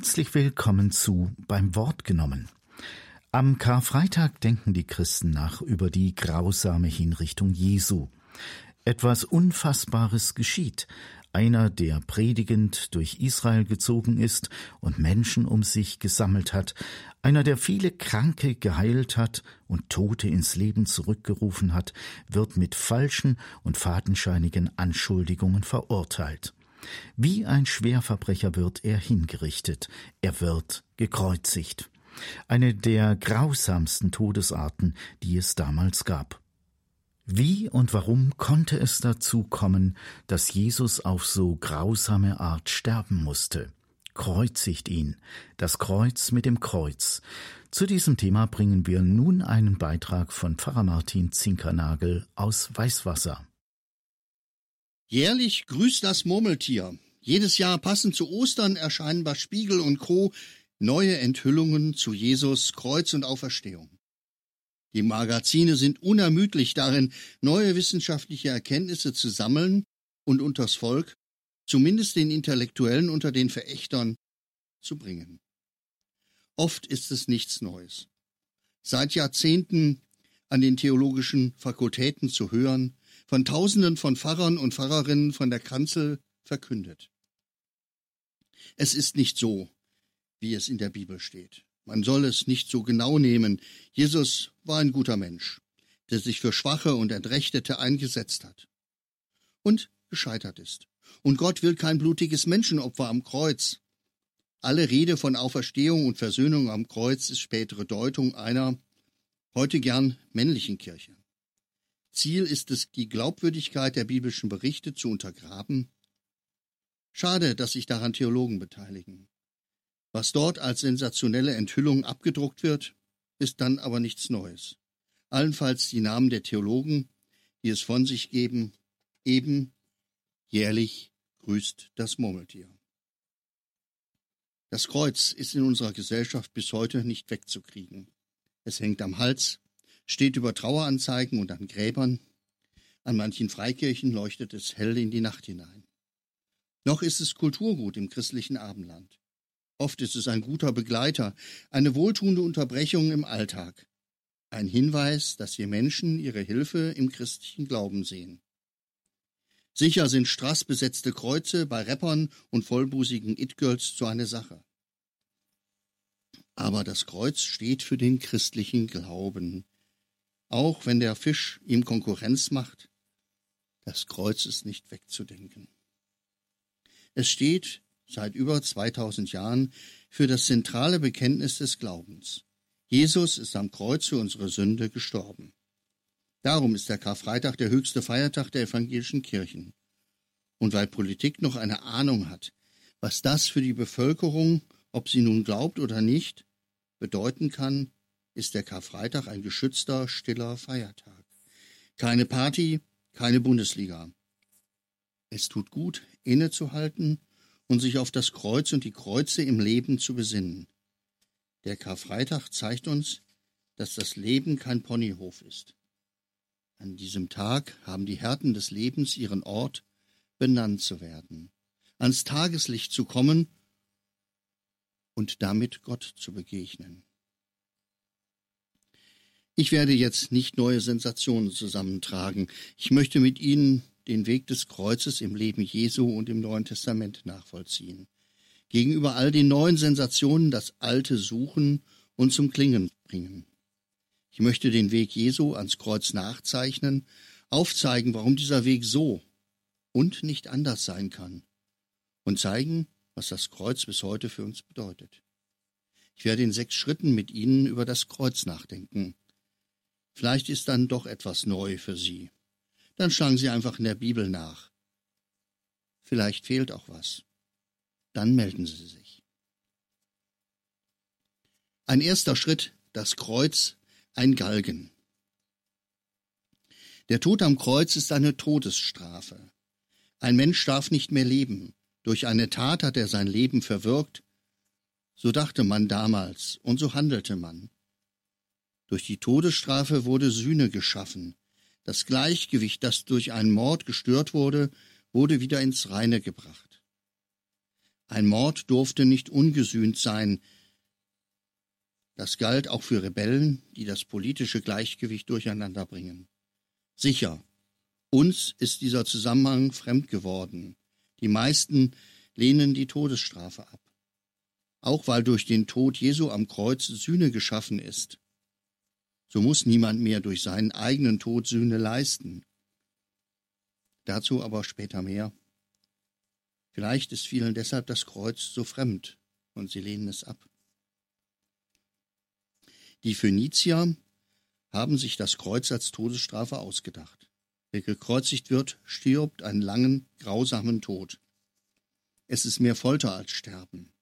Herzlich willkommen zu beim Wort genommen. Am Karfreitag denken die Christen nach über die grausame Hinrichtung Jesu. Etwas Unfassbares geschieht. Einer, der predigend durch Israel gezogen ist und Menschen um sich gesammelt hat, einer, der viele Kranke geheilt hat und Tote ins Leben zurückgerufen hat, wird mit falschen und fadenscheinigen Anschuldigungen verurteilt. Wie ein Schwerverbrecher wird er hingerichtet, er wird gekreuzigt. Eine der grausamsten Todesarten, die es damals gab. Wie und warum konnte es dazu kommen, dass Jesus auf so grausame Art sterben musste? Kreuzigt ihn, das Kreuz mit dem Kreuz. Zu diesem Thema bringen wir nun einen Beitrag von Pfarrer Martin Zinkernagel aus Weißwasser. Jährlich grüßt das Murmeltier. Jedes Jahr passend zu Ostern erscheinen bei Spiegel und Co. neue Enthüllungen zu Jesus, Kreuz und Auferstehung. Die Magazine sind unermüdlich darin, neue wissenschaftliche Erkenntnisse zu sammeln und unters Volk, zumindest den Intellektuellen unter den Verächtern, zu bringen. Oft ist es nichts Neues. Seit Jahrzehnten an den theologischen Fakultäten zu hören, von Tausenden von Pfarrern und Pfarrerinnen von der Kanzel verkündet. Es ist nicht so, wie es in der Bibel steht. Man soll es nicht so genau nehmen. Jesus war ein guter Mensch, der sich für Schwache und Entrechtete eingesetzt hat und gescheitert ist. Und Gott will kein blutiges Menschenopfer am Kreuz. Alle Rede von Auferstehung und Versöhnung am Kreuz ist spätere Deutung einer heute gern männlichen Kirche. Ziel ist es, die Glaubwürdigkeit der biblischen Berichte zu untergraben? Schade, dass sich daran Theologen beteiligen. Was dort als sensationelle Enthüllung abgedruckt wird, ist dann aber nichts Neues. Allenfalls die Namen der Theologen, die es von sich geben, eben jährlich grüßt das Murmeltier. Das Kreuz ist in unserer Gesellschaft bis heute nicht wegzukriegen. Es hängt am Hals, steht über Traueranzeigen und an Gräbern. An manchen Freikirchen leuchtet es hell in die Nacht hinein. Noch ist es Kulturgut im christlichen Abendland. Oft ist es ein guter Begleiter, eine wohltuende Unterbrechung im Alltag. Ein Hinweis, dass wir Menschen ihre Hilfe im christlichen Glauben sehen. Sicher sind strassbesetzte Kreuze bei Rappern und vollbusigen It-Girls so eine Sache. Aber das Kreuz steht für den christlichen Glauben, auch wenn der Fisch ihm Konkurrenz macht, das Kreuz ist nicht wegzudenken. Es steht seit über 2000 Jahren für das zentrale Bekenntnis des Glaubens. Jesus ist am Kreuz für unsere Sünde gestorben. Darum ist der Karfreitag der höchste Feiertag der evangelischen Kirchen. Und weil Politik noch eine Ahnung hat, was das für die Bevölkerung, ob sie nun glaubt oder nicht, bedeuten kann, ist der Karfreitag ein geschützter, stiller Feiertag. Keine Party, keine Bundesliga. Es tut gut, innezuhalten und sich auf das Kreuz und die Kreuze im Leben zu besinnen. Der Karfreitag zeigt uns, dass das Leben kein Ponyhof ist. An diesem Tag haben die Härten des Lebens ihren Ort, benannt zu werden, ans Tageslicht zu kommen und damit Gott zu begegnen. Ich werde jetzt nicht neue Sensationen zusammentragen. Ich möchte mit Ihnen den Weg des Kreuzes im Leben Jesu und im Neuen Testament nachvollziehen. Gegenüber all den neuen Sensationen das Alte suchen und zum Klingen bringen. Ich möchte den Weg Jesu ans Kreuz nachzeichnen, aufzeigen, warum dieser Weg so und nicht anders sein kann und zeigen, was das Kreuz bis heute für uns bedeutet. Ich werde in sechs Schritten mit Ihnen über das Kreuz nachdenken. Vielleicht ist dann doch etwas neu für Sie. Dann schlagen Sie einfach in der Bibel nach. Vielleicht fehlt auch was. Dann melden Sie sich. Ein erster Schritt, das Kreuz, ein Galgen. Der Tod am Kreuz ist eine Todesstrafe. Ein Mensch darf nicht mehr leben. Durch eine Tat hat er sein Leben verwirkt. So dachte man damals und so handelte man. Durch die Todesstrafe wurde Sühne geschaffen. Das Gleichgewicht, das durch einen Mord gestört wurde, wurde wieder ins Reine gebracht. Ein Mord durfte nicht ungesühnt sein. Das galt auch für Rebellen, die das politische Gleichgewicht durcheinander bringen. Sicher, uns ist dieser Zusammenhang fremd geworden. Die meisten lehnen die Todesstrafe ab. Auch weil durch den Tod Jesu am Kreuz Sühne geschaffen ist. So muss niemand mehr durch seinen eigenen Tod Sühne leisten. Dazu aber später mehr. Vielleicht ist vielen deshalb das Kreuz so fremd und sie lehnen es ab. Die Phönizier haben sich das Kreuz als Todesstrafe ausgedacht. Wer gekreuzigt wird, stirbt einen langen, grausamen Tod. Es ist mehr Folter als Sterben.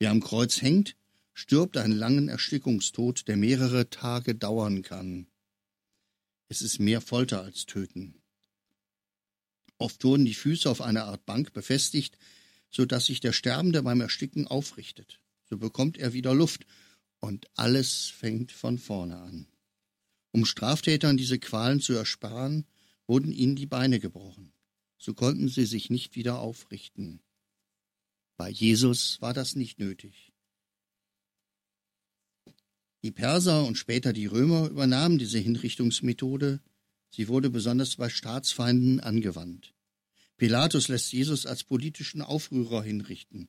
Wer am Kreuz hängt, stirbt einen langen Erstickungstod, der mehrere Tage dauern kann. Es ist mehr Folter als Töten. Oft wurden die Füße auf einer Art Bank befestigt, so dass sich der Sterbende beim Ersticken aufrichtet. So bekommt er wieder Luft und alles fängt von vorne an. Um Straftätern diese Qualen zu ersparen, wurden ihnen die Beine gebrochen. So konnten sie sich nicht wieder aufrichten. Bei Jesus war das nicht nötig. Die Perser und später die Römer übernahmen diese Hinrichtungsmethode, Sie wurde besonders bei Staatsfeinden angewandt. Pilatus lässt Jesus als politischen Aufrührer hinrichten.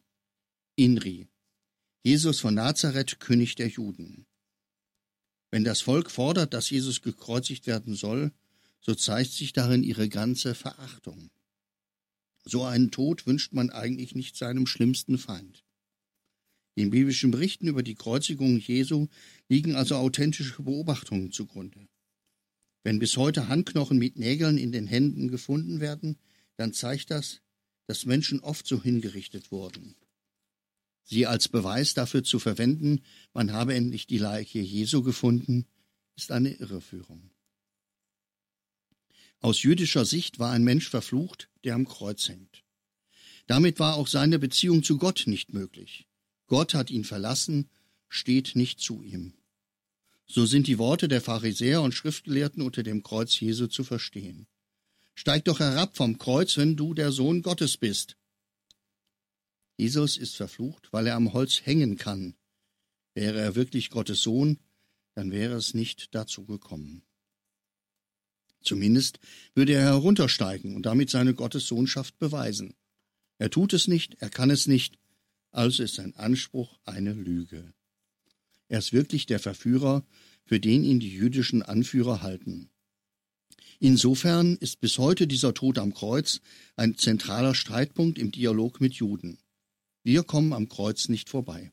Inri. Jesus von Nazareth, König der Juden. Wenn das Volk fordert, dass Jesus gekreuzigt werden soll, so zeigt sich darin ihre ganze Verachtung. So einen Tod wünscht man eigentlich nicht seinem schlimmsten Feind. Den biblischen Berichten über die Kreuzigung Jesu liegen also authentische Beobachtungen zugrunde. Wenn bis heute Handknochen mit Nägeln in den Händen gefunden werden, dann zeigt das, dass Menschen oft so hingerichtet wurden. Sie als Beweis dafür zu verwenden, man habe endlich die Leiche Jesu gefunden, ist eine Irreführung. Aus jüdischer Sicht war ein Mensch verflucht, der am Kreuz hängt. Damit war auch seine Beziehung zu Gott nicht möglich. Gott hat ihn verlassen, steht nicht zu ihm. So sind die Worte der Pharisäer und Schriftgelehrten unter dem Kreuz Jesu zu verstehen. Steig doch herab vom Kreuz, wenn du der Sohn Gottes bist. Jesus ist verflucht, weil er am Holz hängen kann. Wäre er wirklich Gottes Sohn, dann wäre es nicht dazu gekommen. Zumindest würde er heruntersteigen und damit seine Gottessohnschaft beweisen. Er tut es nicht, er kann es nicht, also ist sein Anspruch eine Lüge. Er ist wirklich der Verführer, für den ihn die jüdischen Anführer halten. Insofern ist bis heute dieser Tod am Kreuz ein zentraler Streitpunkt im Dialog mit Juden. Wir kommen am Kreuz nicht vorbei.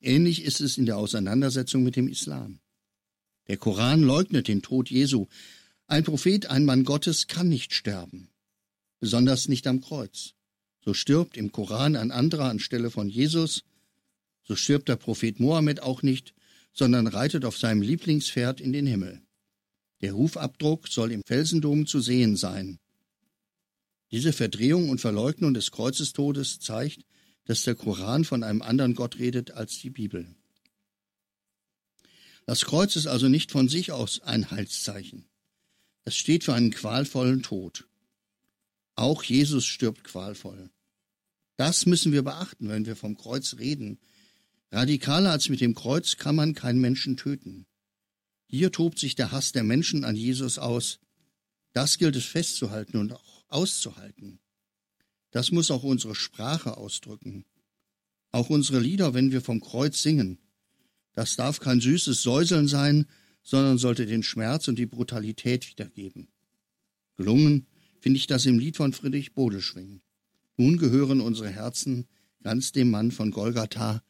Ähnlich ist es in der Auseinandersetzung mit dem Islam. Der Koran leugnet den Tod Jesu. Ein Prophet, ein Mann Gottes kann nicht sterben, besonders nicht am Kreuz. So stirbt im Koran ein anderer anstelle von Jesus, so stirbt der Prophet Mohammed auch nicht, sondern reitet auf seinem Lieblingspferd in den Himmel. Der Hufabdruck soll im Felsendom zu sehen sein. Diese Verdrehung und Verleugnung des Kreuzestodes zeigt, dass der Koran von einem anderen Gott redet als die Bibel. Das Kreuz ist also nicht von sich aus ein Heilszeichen. Es steht für einen qualvollen Tod. Auch Jesus stirbt qualvoll. Das müssen wir beachten, wenn wir vom Kreuz reden, Radikaler als mit dem Kreuz kann man keinen Menschen töten. Hier tobt sich der Hass der Menschen an Jesus aus. Das gilt es festzuhalten und auch auszuhalten. Das muss auch unsere Sprache ausdrücken. Auch unsere Lieder, wenn wir vom Kreuz singen. Das darf kein süßes Säuseln sein, sondern sollte den Schmerz und die Brutalität wiedergeben. Gelungen finde ich das im Lied von Friedrich Bodeschwing. Nun gehören unsere Herzen ganz dem Mann von Golgatha,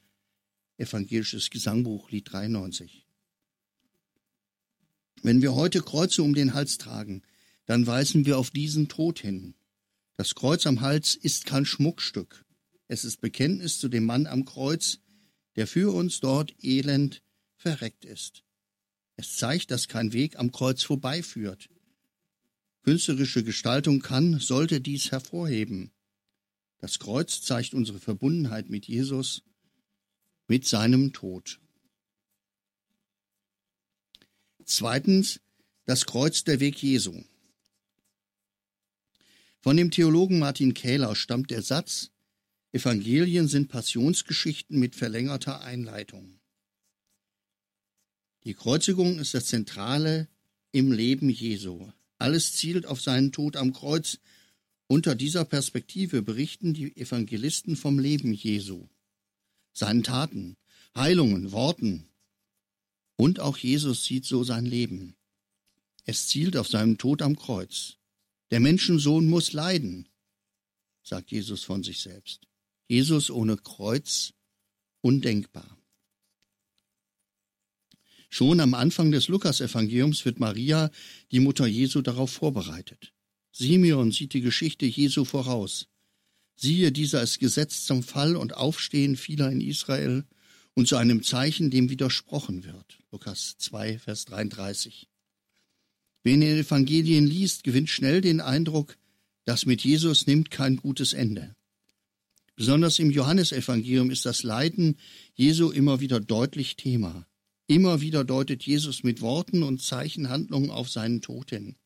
Evangelisches Gesangbuch, Lied 93. Wenn wir heute Kreuze um den Hals tragen, dann weisen wir auf diesen Tod hin. Das Kreuz am Hals ist kein Schmuckstück. Es ist Bekenntnis zu dem Mann am Kreuz, der für uns dort elend verreckt ist. Es zeigt, dass kein Weg am Kreuz vorbeiführt. Künstlerische Gestaltung kann, sollte dies hervorheben. Das Kreuz zeigt unsere Verbundenheit mit Jesus mit seinem Tod. Zweitens das Kreuz der Weg Jesu. Von dem Theologen Martin Kähler stammt der Satz, Evangelien sind Passionsgeschichten mit verlängerter Einleitung. Die Kreuzigung ist das Zentrale im Leben Jesu. Alles zielt auf seinen Tod am Kreuz. Unter dieser Perspektive berichten die Evangelisten vom Leben Jesu, seinen Taten, Heilungen, Worten. Und auch Jesus sieht so sein Leben. Es zielt auf seinen Tod am Kreuz. Der Menschensohn muss leiden, sagt Jesus von sich selbst. Jesus ohne Kreuz undenkbar. Schon am Anfang des Lukasevangeliums wird Maria, die Mutter Jesu, darauf vorbereitet. Simeon sieht die Geschichte Jesu voraus. Siehe, dieser ist gesetzt zum Fall und Aufstehen vieler in Israel und zu einem Zeichen, dem widersprochen wird. Lukas 2, Vers 33. Wer in den Evangelien liest, gewinnt schnell den Eindruck, das mit Jesus nimmt kein gutes Ende. Besonders im Johannesevangelium ist das Leiden Jesu immer wieder deutlich Thema. Immer wieder deutet Jesus mit Worten und Zeichenhandlungen auf seinen Tod hin.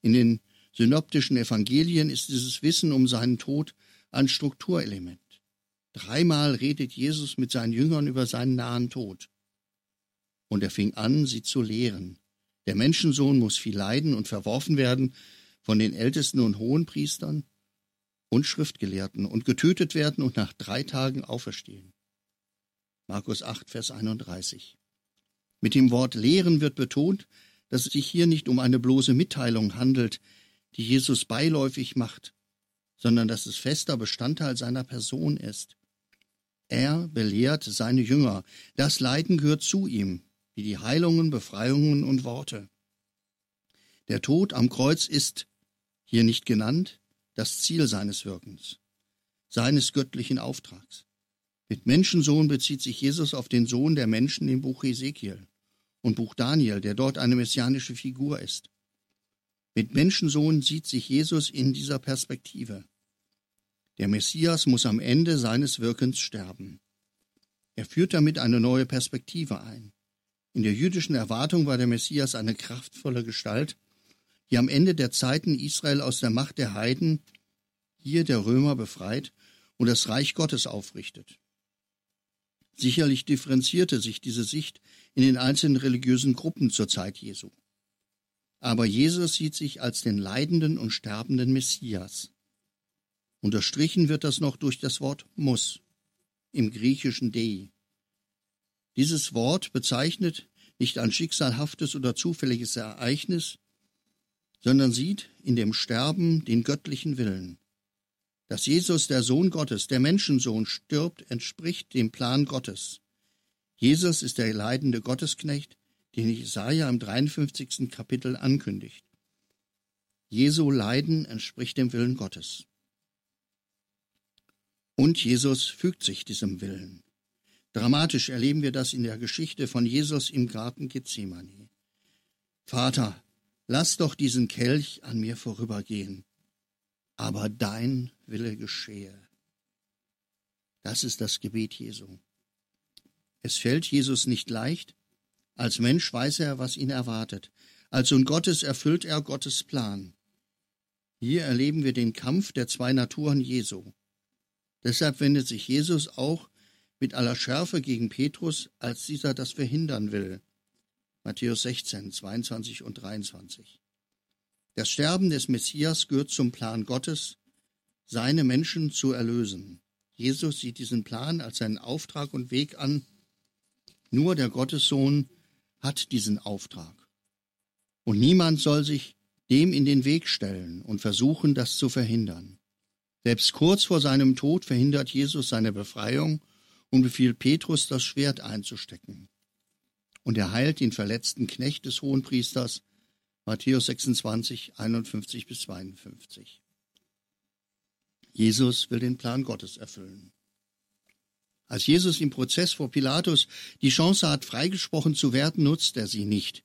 In den synoptischen Evangelien ist dieses Wissen um seinen Tod ein Strukturelement. Dreimal redet Jesus mit seinen Jüngern über seinen nahen Tod. Und er fing an, sie zu lehren. Der Menschensohn muss viel leiden und verworfen werden von den Ältesten und Hohenpriestern und Schriftgelehrten und getötet werden und nach drei Tagen auferstehen. Markus 8, Vers 31. Mit dem Wort Lehren wird betont, dass es sich hier nicht um eine bloße Mitteilung handelt, die Jesus beiläufig macht, sondern dass es fester Bestandteil seiner Person ist. Er belehrt seine Jünger. Das Leiden gehört zu ihm, wie die Heilungen, Befreiungen und Worte. Der Tod am Kreuz ist, hier nicht genannt, das Ziel seines Wirkens, seines göttlichen Auftrags. Mit Menschensohn bezieht sich Jesus auf den Sohn der Menschen im Buch Ezekiel und Buch Daniel, der dort eine messianische Figur ist. Mit Menschensohn sieht sich Jesus in dieser Perspektive. Der Messias muss am Ende seines Wirkens sterben. Er führt damit eine neue Perspektive ein. In der jüdischen Erwartung war der Messias eine kraftvolle Gestalt, die am Ende der Zeiten Israel aus der Macht der Heiden, hier der Römer befreit und das Reich Gottes aufrichtet. Sicherlich differenzierte sich diese Sicht in den einzelnen religiösen Gruppen zur Zeit Jesu. Aber Jesus sieht sich als den leidenden und sterbenden Messias. Unterstrichen wird das noch durch das Wort muss im griechischen Dei. Dieses Wort bezeichnet nicht ein schicksalhaftes oder zufälliges Ereignis, sondern sieht in dem Sterben den göttlichen Willen. Dass Jesus, der Sohn Gottes, der Menschensohn, stirbt, entspricht dem Plan Gottes. Jesus ist der leidende Gottesknecht, den Jesaja im 53. Kapitel ankündigt. Jesu Leiden entspricht dem Willen Gottes. Und Jesus fügt sich diesem Willen. Dramatisch erleben wir das in der Geschichte von Jesus im Garten Gethsemane. Vater, lass doch diesen Kelch an mir vorübergehen aber dein Wille geschehe. Das ist das Gebet Jesu. Es fällt Jesus nicht leicht. Als Mensch weiß er, was ihn erwartet. Als Sohn Gottes erfüllt er Gottes Plan. Hier erleben wir den Kampf der zwei Naturen Jesu. Deshalb wendet sich Jesus auch mit aller Schärfe gegen Petrus, als dieser das verhindern will. Matthäus 16, 22 und 23. Das Sterben des Messias gehört zum Plan Gottes, seine Menschen zu erlösen. Jesus sieht diesen Plan als seinen Auftrag und Weg an. Nur der Gottessohn hat diesen Auftrag. Und niemand soll sich dem in den Weg stellen und versuchen, das zu verhindern. Selbst kurz vor seinem Tod verhindert Jesus seine Befreiung und befiehlt Petrus, das Schwert einzustecken. Und er heilt den verletzten Knecht des Hohenpriesters, Matthäus 26, 51 bis 52. Jesus will den Plan Gottes erfüllen. Als Jesus im Prozess vor Pilatus die Chance hat, freigesprochen zu werden, nutzt er sie nicht.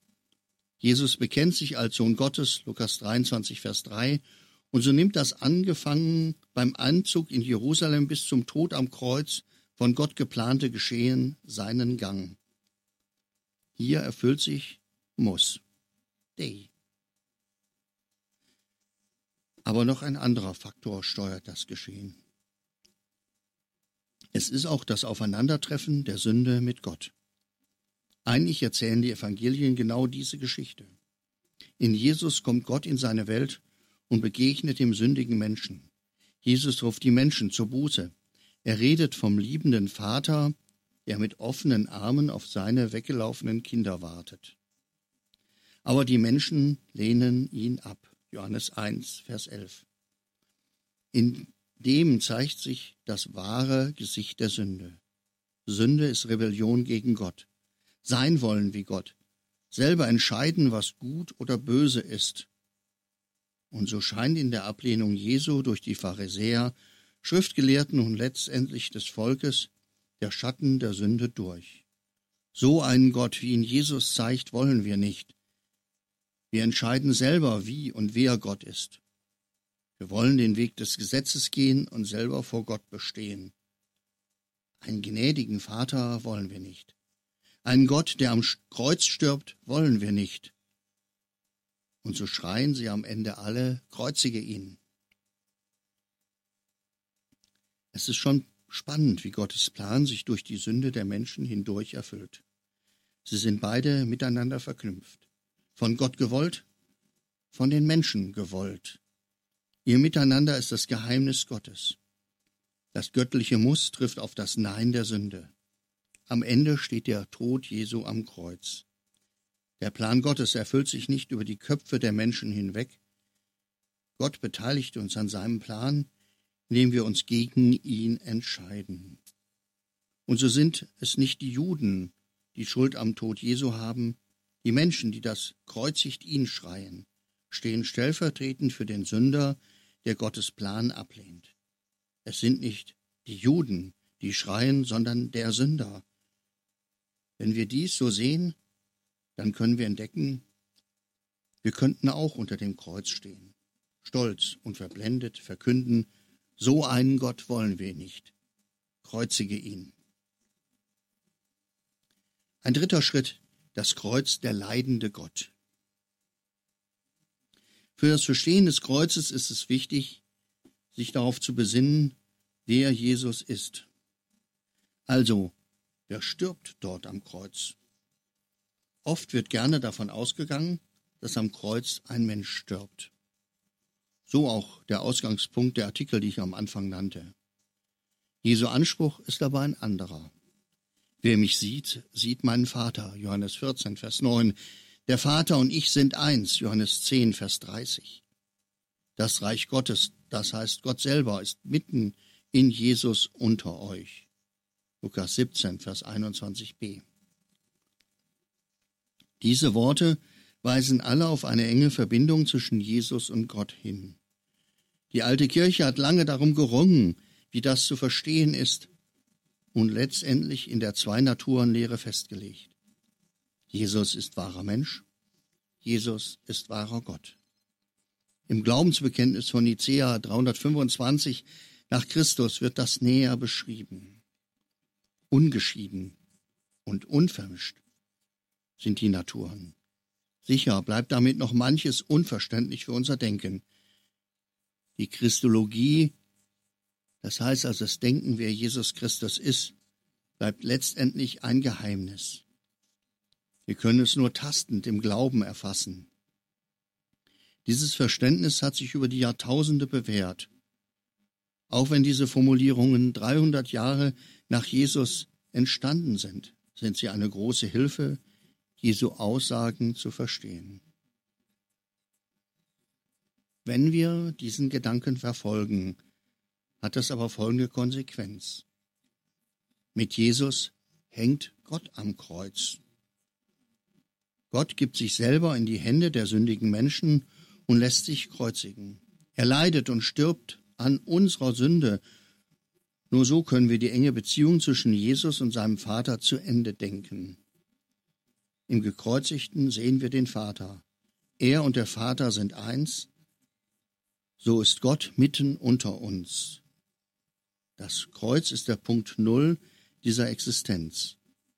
Jesus bekennt sich als Sohn Gottes, Lukas 23, Vers 3, und so nimmt das angefangen beim Anzug in Jerusalem bis zum Tod am Kreuz von Gott geplante Geschehen seinen Gang. Hier erfüllt sich muss. Dei. Aber noch ein anderer Faktor steuert das Geschehen. Es ist auch das Aufeinandertreffen der Sünde mit Gott. Eigentlich erzählen die Evangelien genau diese Geschichte. In Jesus kommt Gott in seine Welt und begegnet dem sündigen Menschen. Jesus ruft die Menschen zur Buße. Er redet vom liebenden Vater, der mit offenen Armen auf seine weggelaufenen Kinder wartet. Aber die Menschen lehnen ihn ab. Johannes 1, Vers 11. In dem zeigt sich das wahre Gesicht der Sünde. Sünde ist Rebellion gegen Gott. Sein wollen wie Gott. Selber entscheiden, was gut oder böse ist. Und so scheint in der Ablehnung Jesu durch die Pharisäer, Schriftgelehrten und letztendlich des Volkes der Schatten der Sünde durch. So einen Gott, wie ihn Jesus zeigt, wollen wir nicht. Wir entscheiden selber, wie und wer Gott ist. Wir wollen den Weg des Gesetzes gehen und selber vor Gott bestehen. Einen gnädigen Vater wollen wir nicht. Einen Gott, der am Kreuz stirbt, wollen wir nicht. Und so schreien sie am Ende alle, kreuzige ihn. Es ist schon spannend, wie Gottes Plan sich durch die Sünde der Menschen hindurch erfüllt. Sie sind beide miteinander verknüpft. Von Gott gewollt, von den Menschen gewollt. Ihr Miteinander ist das Geheimnis Gottes. Das göttliche Muss trifft auf das Nein der Sünde. Am Ende steht der Tod Jesu am Kreuz. Der Plan Gottes erfüllt sich nicht über die Köpfe der Menschen hinweg. Gott beteiligt uns an seinem Plan, indem wir uns gegen ihn entscheiden. Und so sind es nicht die Juden, die Schuld am Tod Jesu haben, die Menschen, die das kreuzigt ihn schreien, stehen stellvertretend für den Sünder, der Gottes Plan ablehnt. Es sind nicht die Juden, die schreien, sondern der Sünder. Wenn wir dies so sehen, dann können wir entdecken, wir könnten auch unter dem Kreuz stehen, stolz und verblendet verkünden, so einen Gott wollen wir nicht. Kreuzige ihn. Ein dritter Schritt, das Kreuz, der leidende Gott. Für das Verstehen des Kreuzes ist es wichtig, sich darauf zu besinnen, wer Jesus ist. Also, wer stirbt dort am Kreuz? Oft wird gerne davon ausgegangen, dass am Kreuz ein Mensch stirbt. So auch der Ausgangspunkt der Artikel, die ich am Anfang nannte. Jesu Anspruch ist aber ein anderer. Wer mich sieht, sieht meinen Vater. Johannes 14, Vers 9. Der Vater und ich sind eins. Johannes 10, Vers 30. Das Reich Gottes, das heißt Gott selber, ist mitten in Jesus unter euch. Lukas 17, Vers 21b. Diese Worte weisen alle auf eine enge Verbindung zwischen Jesus und Gott hin. Die alte Kirche hat lange darum gerungen, wie das zu verstehen ist und letztendlich in der Zwei-Naturen-Lehre festgelegt. Jesus ist wahrer Mensch, Jesus ist wahrer Gott. Im Glaubensbekenntnis von Nicea 325 nach Christus wird das näher beschrieben. Ungeschieden und unvermischt sind die Naturen. Sicher bleibt damit noch manches unverständlich für unser Denken. Die Christologie, das heißt also das Denken, wer Jesus Christus ist, bleibt letztendlich ein Geheimnis. Wir können es nur tastend im Glauben erfassen. Dieses Verständnis hat sich über die Jahrtausende bewährt. Auch wenn diese Formulierungen 300 Jahre nach Jesus entstanden sind, sind sie eine große Hilfe, Jesu Aussagen zu verstehen. Wenn wir diesen Gedanken verfolgen, hat das aber folgende Konsequenz. Mit Jesus hängt Gott am Kreuz. Gott gibt sich selber in die Hände der sündigen Menschen und lässt sich kreuzigen. Er leidet und stirbt an unserer Sünde. Nur so können wir die enge Beziehung zwischen Jesus und seinem Vater zu Ende denken. Im Gekreuzigten sehen wir den Vater. Er und der Vater sind eins, so ist Gott mitten unter uns. Das Kreuz ist der Punkt Null dieser Existenz.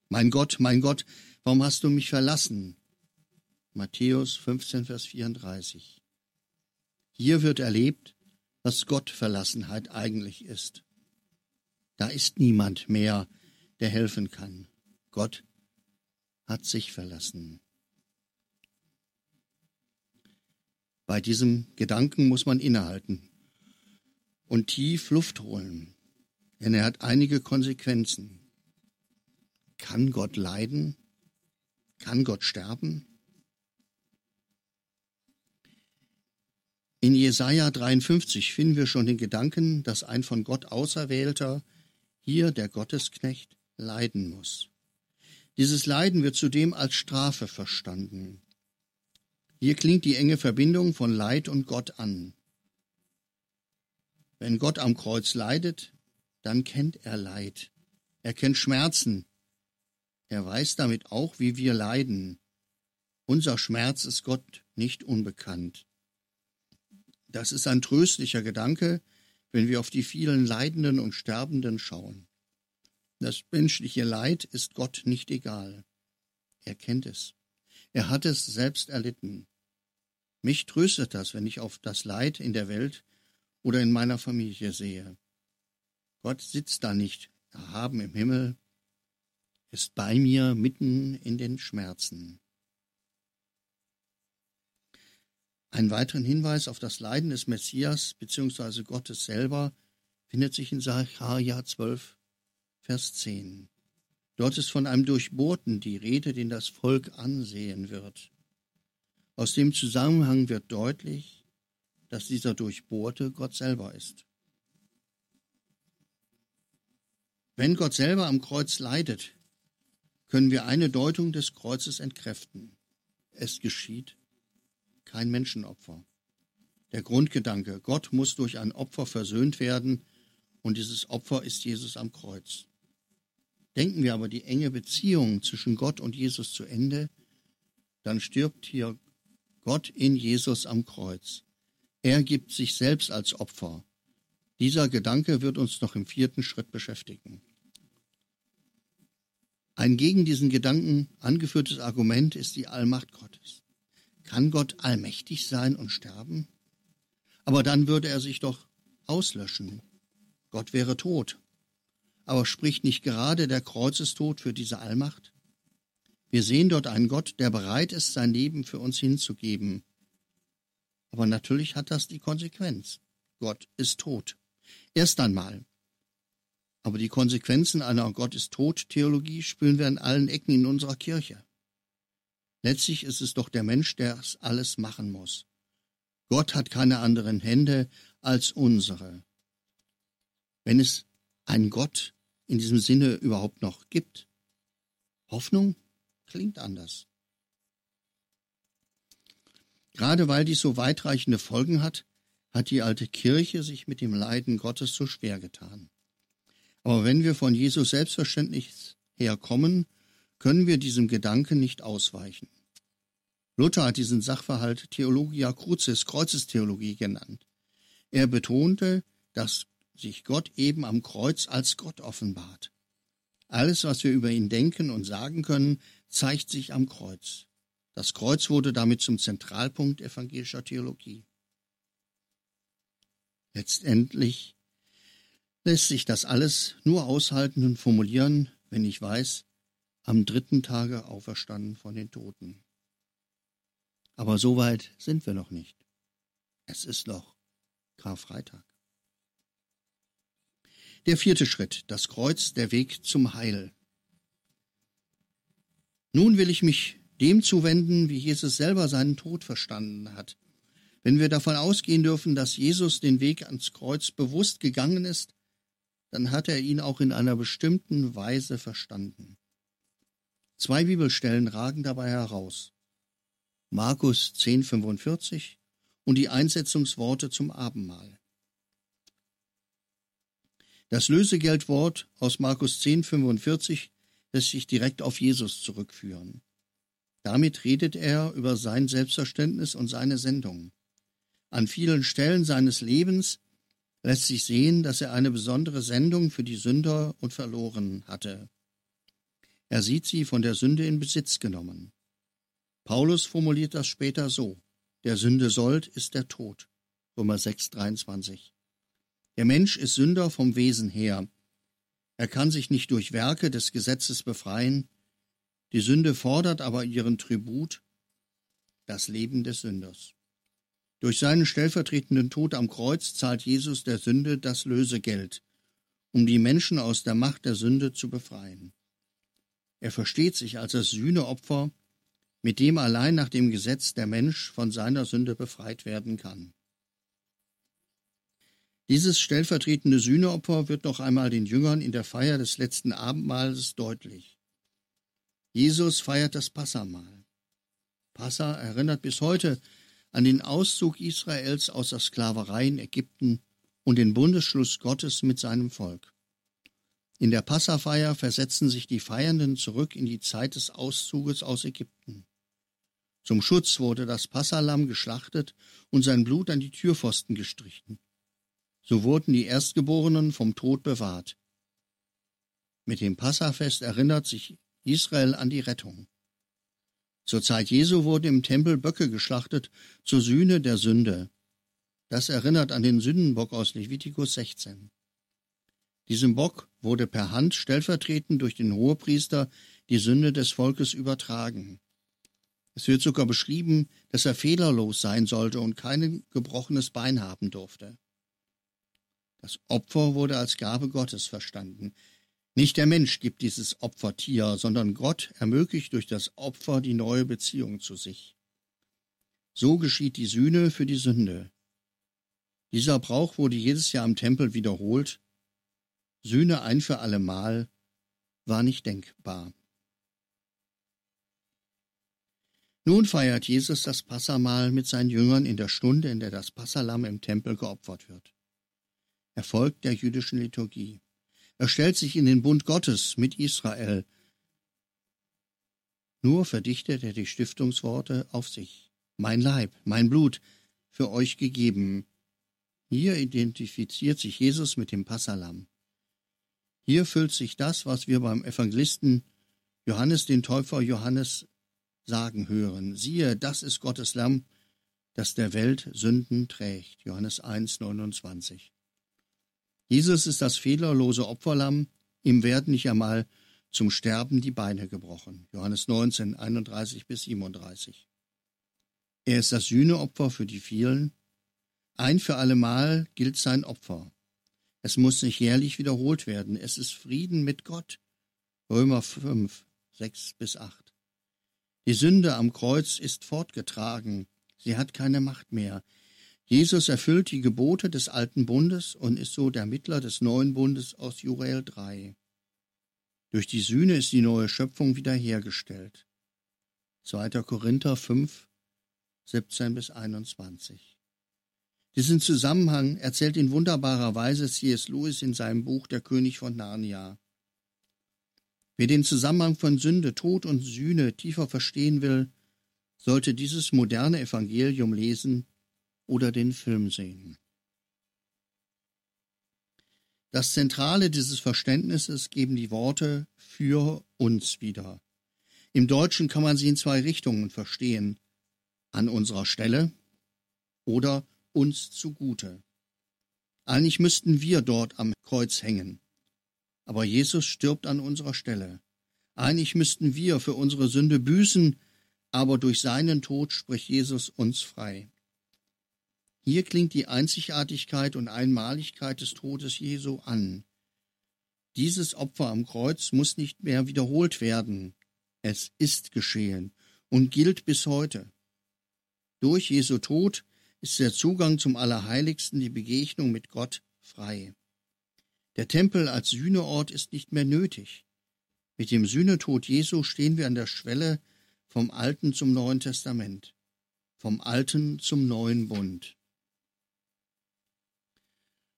Mein Gott, mein Gott, warum hast du mich verlassen? Matthäus 15, Vers 34. Hier wird erlebt, was Gottverlassenheit eigentlich ist. Da ist niemand mehr, der helfen kann. Gott hat sich verlassen. Bei diesem Gedanken muss man innehalten und tief Luft holen, denn er hat einige Konsequenzen. Kann Gott leiden? Kann Gott sterben? In Jesaja 53 finden wir schon den Gedanken, dass ein von Gott Auserwählter, hier der Gottesknecht, leiden muss. Dieses Leiden wird zudem als Strafe verstanden. Hier klingt die enge Verbindung von Leid und Gott an. Wenn Gott am Kreuz leidet, dann kennt er Leid. Er kennt Schmerzen. Er weiß damit auch, wie wir leiden. Unser Schmerz ist Gott nicht unbekannt. Das ist ein tröstlicher Gedanke, wenn wir auf die vielen Leidenden und Sterbenden schauen. Das menschliche Leid ist Gott nicht egal. Er kennt es. Er hat es selbst erlitten. Mich tröstet das, wenn ich auf das Leid in der Welt oder in meiner Familie sehe. Gott sitzt da nicht erhaben im Himmel, ist bei mir mitten in den Schmerzen. Einen weiteren Hinweis auf das Leiden des Messias bzw. Gottes selber findet sich in Sacharja 12, Vers 10. Dort ist von einem Durchbohrten die Rede, den das Volk ansehen wird. Aus dem Zusammenhang wird deutlich, dass dieser Durchbohrte Gott selber ist. Wenn Gott selber am Kreuz leidet, können wir eine Deutung des Kreuzes entkräften. Es geschieht kein Menschenopfer. Der Grundgedanke, Gott muss durch ein Opfer versöhnt werden, und dieses Opfer ist Jesus am Kreuz. Denken wir aber die enge Beziehung zwischen Gott und Jesus zu Ende, dann stirbt hier Gott in Jesus am Kreuz. Er gibt sich selbst als Opfer. Dieser Gedanke wird uns noch im vierten Schritt beschäftigen. Ein gegen diesen Gedanken angeführtes Argument ist die Allmacht Gottes. Kann Gott allmächtig sein und sterben? Aber dann würde er sich doch auslöschen. Gott wäre tot. Aber spricht nicht gerade der Kreuzestod für diese Allmacht? Wir sehen dort einen Gott, der bereit ist, sein Leben für uns hinzugeben. Aber natürlich hat das die Konsequenz. Gott ist tot. Erst einmal. Aber die Konsequenzen einer Gott ist tot Theologie spüren wir an allen Ecken in unserer Kirche. Letztlich ist es doch der Mensch, der es alles machen muss. Gott hat keine anderen Hände als unsere. Wenn es einen Gott in diesem Sinne überhaupt noch gibt. Hoffnung klingt anders. Gerade weil dies so weitreichende Folgen hat, hat die alte Kirche sich mit dem Leiden Gottes so schwer getan. Aber wenn wir von Jesus selbstverständlich herkommen, können wir diesem Gedanken nicht ausweichen. Luther hat diesen Sachverhalt Theologia Crucis, Kreuzestheologie genannt. Er betonte, dass sich Gott eben am Kreuz als Gott offenbart. Alles, was wir über ihn denken und sagen können, zeigt sich am Kreuz. Das Kreuz wurde damit zum Zentralpunkt evangelischer Theologie. Letztendlich lässt sich das alles nur aushalten und formulieren, wenn ich weiß, am dritten Tage auferstanden von den Toten. Aber so weit sind wir noch nicht. Es ist noch Karfreitag. Der vierte Schritt, das Kreuz, der Weg zum Heil. Nun will ich mich dem zuwenden, wie Jesus selber seinen Tod verstanden hat. Wenn wir davon ausgehen dürfen, dass Jesus den Weg ans Kreuz bewusst gegangen ist, dann hat er ihn auch in einer bestimmten Weise verstanden. Zwei Bibelstellen ragen dabei heraus. Markus 10,45 und die Einsetzungsworte zum Abendmahl. Das Lösegeldwort aus Markus 10, 45 lässt sich direkt auf Jesus zurückführen. Damit redet er über sein Selbstverständnis und seine Sendung. An vielen Stellen seines Lebens lässt sich sehen, dass er eine besondere Sendung für die Sünder und Verloren hatte. Er sieht sie von der Sünde in Besitz genommen. Paulus formuliert das später so: Der Sünde Sold ist der Tod. Römer 6, 23. Der Mensch ist Sünder vom Wesen her. Er kann sich nicht durch Werke des Gesetzes befreien. Die Sünde fordert aber ihren Tribut, das Leben des Sünders. Durch seinen stellvertretenden Tod am Kreuz zahlt Jesus der Sünde das Lösegeld, um die Menschen aus der Macht der Sünde zu befreien. Er versteht sich als das Sühneopfer, mit dem allein nach dem Gesetz der Mensch von seiner Sünde befreit werden kann. Dieses stellvertretende Sühneopfer wird noch einmal den Jüngern in der Feier des letzten Abendmahls deutlich. Jesus feiert das Passamahl. Passa erinnert bis heute an den Auszug Israels aus der Sklaverei in Ägypten und den Bundesschluss Gottes mit seinem Volk. In der Passafeier versetzen sich die Feiernden zurück in die Zeit des Auszuges aus Ägypten. Zum Schutz wurde das Passalam geschlachtet und sein Blut an die Türpfosten gestrichen. So wurden die Erstgeborenen vom Tod bewahrt. Mit dem Passafest erinnert sich Israel an die Rettung. Zur Zeit Jesu wurden im Tempel Böcke geschlachtet zur Sühne der Sünde. Das erinnert an den Sündenbock aus Levitikus 16. Diesem Bock wurde per Hand stellvertretend durch den Hohepriester die Sünde des Volkes übertragen. Es wird sogar beschrieben, dass er fehlerlos sein sollte und kein gebrochenes Bein haben durfte. Das Opfer wurde als Gabe Gottes verstanden. Nicht der Mensch gibt dieses Opfertier, sondern Gott ermöglicht durch das Opfer die neue Beziehung zu sich. So geschieht die Sühne für die Sünde. Dieser Brauch wurde jedes Jahr im Tempel wiederholt. Sühne ein für allemal war nicht denkbar. Nun feiert Jesus das Passamahl mit seinen Jüngern in der Stunde, in der das Passalam im Tempel geopfert wird. Er folgt der jüdischen Liturgie. Er stellt sich in den Bund Gottes mit Israel. Nur verdichtet er die Stiftungsworte auf sich. Mein Leib, mein Blut, für euch gegeben. Hier identifiziert sich Jesus mit dem Passalam. Hier füllt sich das, was wir beim Evangelisten Johannes den Täufer Johannes sagen hören. Siehe, das ist Gottes Lamm, das der Welt Sünden trägt. Johannes 1, 29. Jesus ist das fehlerlose Opferlamm, ihm werden nicht einmal zum Sterben die Beine gebrochen. Johannes 19, 31 bis 37. Er ist das Sühneopfer für die vielen. Ein für allemal gilt sein Opfer. Es muss nicht jährlich wiederholt werden. Es ist Frieden mit Gott. Römer 5, 6 bis 8. Die Sünde am Kreuz ist fortgetragen. Sie hat keine Macht mehr. Jesus erfüllt die Gebote des alten Bundes und ist so der Mittler des neuen Bundes aus Jurel 3. Durch die Sühne ist die neue Schöpfung wiederhergestellt. 2. Korinther 5, 17 bis 21. Diesen Zusammenhang erzählt in wunderbarer Weise C.S. Lewis in seinem Buch Der König von Narnia. Wer den Zusammenhang von Sünde, Tod und Sühne tiefer verstehen will, sollte dieses moderne Evangelium lesen oder den Film sehen. Das Zentrale dieses Verständnisses geben die Worte für uns wieder. Im Deutschen kann man sie in zwei Richtungen verstehen. An unserer Stelle oder uns zugute. Eigentlich müssten wir dort am Kreuz hängen. Aber Jesus stirbt an unserer Stelle. Eigentlich müssten wir für unsere Sünde büßen, aber durch seinen Tod spricht Jesus uns frei. Hier klingt die Einzigartigkeit und Einmaligkeit des Todes Jesu an. Dieses Opfer am Kreuz muss nicht mehr wiederholt werden. Es ist geschehen und gilt bis heute. Durch Jesu Tod ist der Zugang zum Allerheiligsten, die Begegnung mit Gott, frei. Der Tempel als Sühneort ist nicht mehr nötig. Mit dem Sühnetod Jesu stehen wir an der Schwelle vom Alten zum Neuen Testament, vom Alten zum Neuen Bund.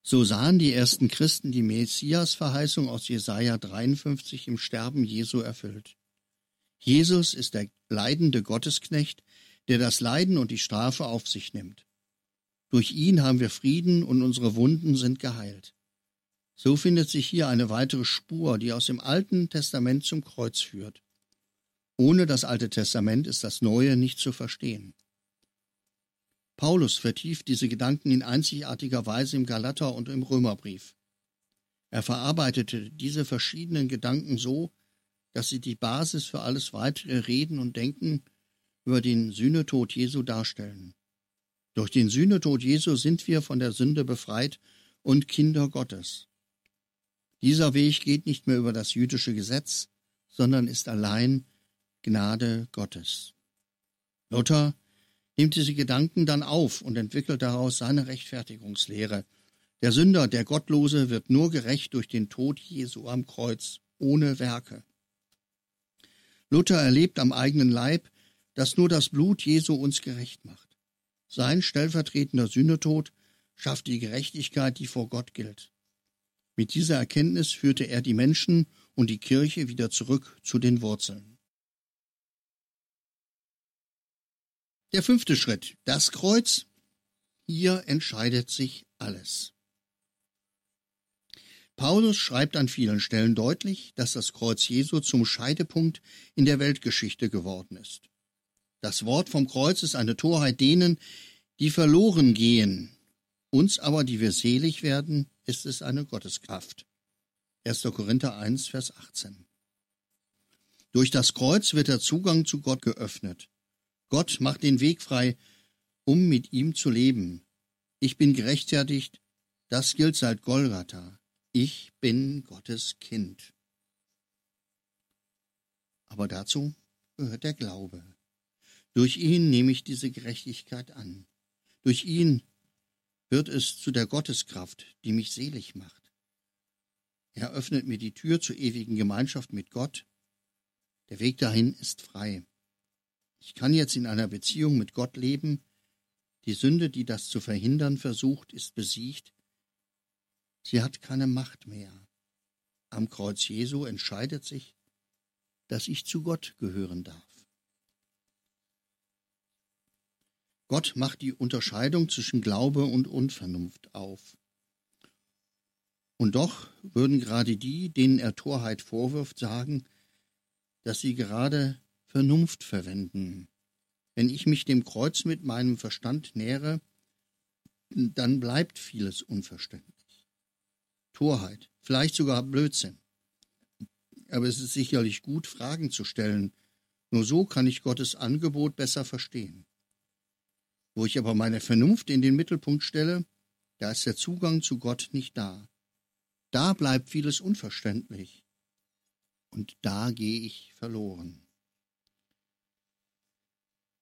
So sahen die ersten Christen die Messias-Verheißung aus Jesaja 53 im Sterben Jesu erfüllt. Jesus ist der leidende Gottesknecht, der das Leiden und die Strafe auf sich nimmt. Durch ihn haben wir Frieden und unsere Wunden sind geheilt. So findet sich hier eine weitere Spur, die aus dem Alten Testament zum Kreuz führt. Ohne das Alte Testament ist das Neue nicht zu verstehen. Paulus vertieft diese Gedanken in einzigartiger Weise im Galater und im Römerbrief. Er verarbeitete diese verschiedenen Gedanken so, dass sie die Basis für alles weitere Reden und Denken über den Sühnetod Jesu darstellen. Durch den Sühnetod Jesu sind wir von der Sünde befreit und Kinder Gottes. Dieser Weg geht nicht mehr über das jüdische Gesetz, sondern ist allein Gnade Gottes. Luther nimmt diese Gedanken dann auf und entwickelt daraus seine Rechtfertigungslehre. Der Sünder, der Gottlose, wird nur gerecht durch den Tod Jesu am Kreuz, ohne Werke. Luther erlebt am eigenen Leib, dass nur das Blut Jesu uns gerecht macht. Sein stellvertretender Sühnetod schafft die Gerechtigkeit, die vor Gott gilt. Mit dieser Erkenntnis führte er die Menschen und die Kirche wieder zurück zu den Wurzeln. Der fünfte Schritt, das Kreuz. Hier entscheidet sich alles. Paulus schreibt an vielen Stellen deutlich, dass das Kreuz Jesu zum Scheidepunkt in der Weltgeschichte geworden ist. Das Wort vom Kreuz ist eine Torheit denen, die verloren gehen. Uns aber, die wir selig werden, ist es eine Gotteskraft. 1. Korinther 1, Vers 18. Durch das Kreuz wird der Zugang zu Gott geöffnet. Gott macht den Weg frei, um mit ihm zu leben. Ich bin gerechtfertigt, das gilt seit Golgatha. Ich bin Gottes Kind. Aber dazu gehört der Glaube. Durch ihn nehme ich diese Gerechtigkeit an. Durch ihn wird es zu der Gotteskraft, die mich selig macht. Er öffnet mir die Tür zur ewigen Gemeinschaft mit Gott. Der Weg dahin ist frei. Ich kann jetzt in einer Beziehung mit Gott leben. Die Sünde, die das zu verhindern versucht, ist besiegt. Sie hat keine Macht mehr. Am Kreuz Jesu entscheidet sich, dass ich zu Gott gehören darf. Gott macht die Unterscheidung zwischen Glaube und Unvernunft auf. Und doch würden gerade die, denen er Torheit vorwirft, sagen, dass sie gerade Vernunft verwenden. Wenn ich mich dem Kreuz mit meinem Verstand nähere, dann bleibt vieles unverständlich. Torheit, vielleicht sogar Blödsinn. Aber es ist sicherlich gut, Fragen zu stellen. Nur so kann ich Gottes Angebot besser verstehen. Wo ich aber meine Vernunft in den Mittelpunkt stelle, da ist der Zugang zu Gott nicht da. Da bleibt vieles unverständlich. Und da gehe ich verloren.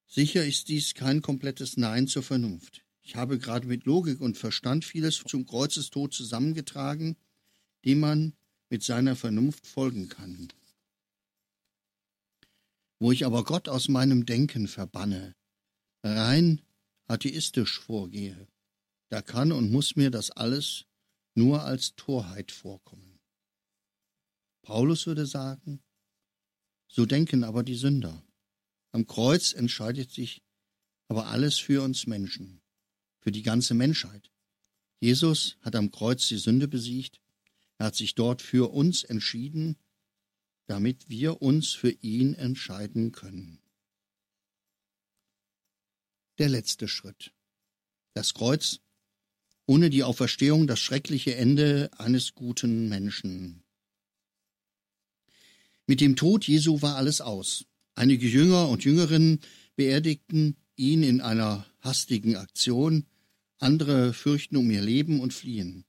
Sicher ist dies kein komplettes Nein zur Vernunft. Ich habe gerade mit Logik und Verstand vieles zum Kreuzestod zusammengetragen, dem man mit seiner Vernunft folgen kann. Wo ich aber Gott aus meinem Denken verbanne, rein atheistisch vorgehe, da kann und muss mir das alles nur als Torheit vorkommen. Paulus würde sagen, so denken aber die Sünder. Am Kreuz entscheidet sich aber alles für uns Menschen, für die ganze Menschheit. Jesus hat am Kreuz die Sünde besiegt, er hat sich dort für uns entschieden, damit wir uns für ihn entscheiden können der letzte Schritt. Das Kreuz, ohne die Auferstehung das schreckliche Ende eines guten Menschen. Mit dem Tod Jesu war alles aus. Einige Jünger und Jüngerinnen beerdigten ihn in einer hastigen Aktion, andere fürchten um ihr Leben und fliehen.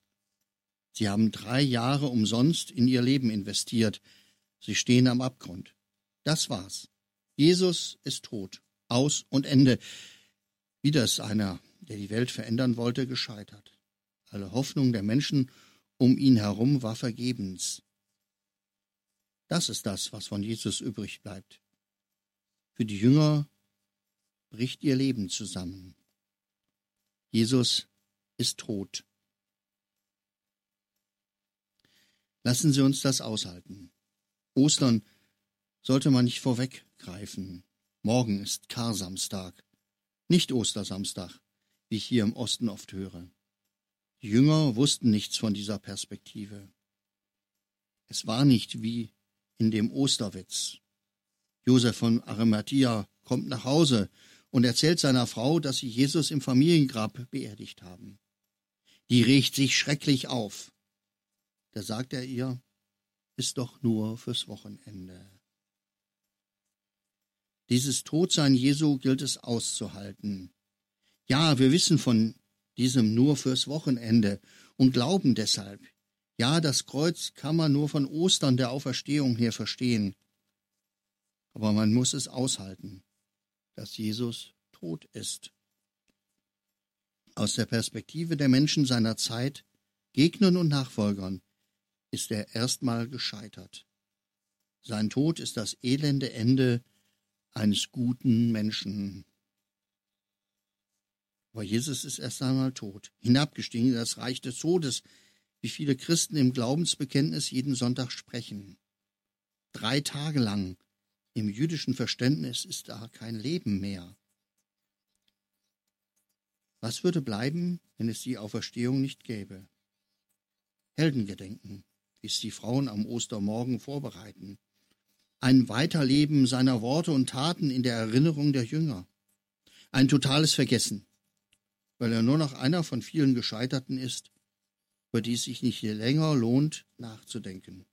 Sie haben drei Jahre umsonst in ihr Leben investiert. Sie stehen am Abgrund. Das war's. Jesus ist tot. Aus und Ende. Wieder ist einer, der die Welt verändern wollte, gescheitert. Alle Hoffnung der Menschen um ihn herum war vergebens. Das ist das, was von Jesus übrig bleibt. Für die Jünger bricht ihr Leben zusammen. Jesus ist tot. Lassen Sie uns das aushalten. Ostern sollte man nicht vorweggreifen. Morgen ist Karsamstag nicht Ostersamstag, wie ich hier im Osten oft höre. Die Jünger wussten nichts von dieser Perspektive. Es war nicht wie in dem Osterwitz. Josef von Arimathea kommt nach Hause und erzählt seiner Frau, dass sie Jesus im Familiengrab beerdigt haben. Die regt sich schrecklich auf. Da sagt er ihr, ist doch nur fürs Wochenende. Dieses Todsein Jesu gilt es auszuhalten. Ja, wir wissen von diesem nur fürs Wochenende und glauben deshalb. Ja, das Kreuz kann man nur von Ostern der Auferstehung her verstehen. Aber man muss es aushalten, dass Jesus tot ist. Aus der Perspektive der Menschen seiner Zeit, Gegnern und Nachfolgern, ist er erstmal gescheitert. Sein Tod ist das elende Ende eines guten Menschen. Aber Jesus ist erst einmal tot, hinabgestiegen in das Reich des Todes, wie viele Christen im Glaubensbekenntnis jeden Sonntag sprechen. Drei Tage lang im jüdischen Verständnis ist da kein Leben mehr. Was würde bleiben, wenn es die Auferstehung nicht gäbe? Heldengedenken, wie es die Frauen am Ostermorgen vorbereiten. Ein Weiterleben seiner Worte und Taten in der Erinnerung der Jünger. Ein totales Vergessen weil er nur noch einer von vielen Gescheiterten ist, über die es sich nicht länger lohnt, nachzudenken.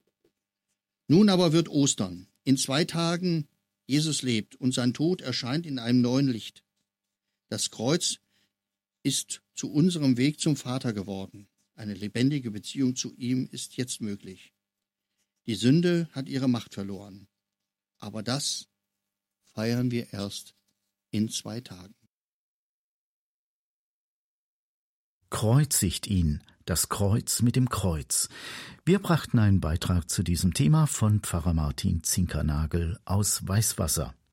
Nun aber wird Ostern. In zwei Tagen Jesus lebt und sein Tod erscheint in einem neuen Licht. Das Kreuz ist zu unserem Weg zum Vater geworden. Eine lebendige Beziehung zu ihm ist jetzt möglich. Die Sünde hat ihre Macht verloren. Aber das feiern wir erst in zwei Tagen. Kreuzigt ihn, das Kreuz mit dem Kreuz. Wir brachten einen Beitrag zu diesem Thema von Pfarrer Martin Zinkernagel aus Weißwasser.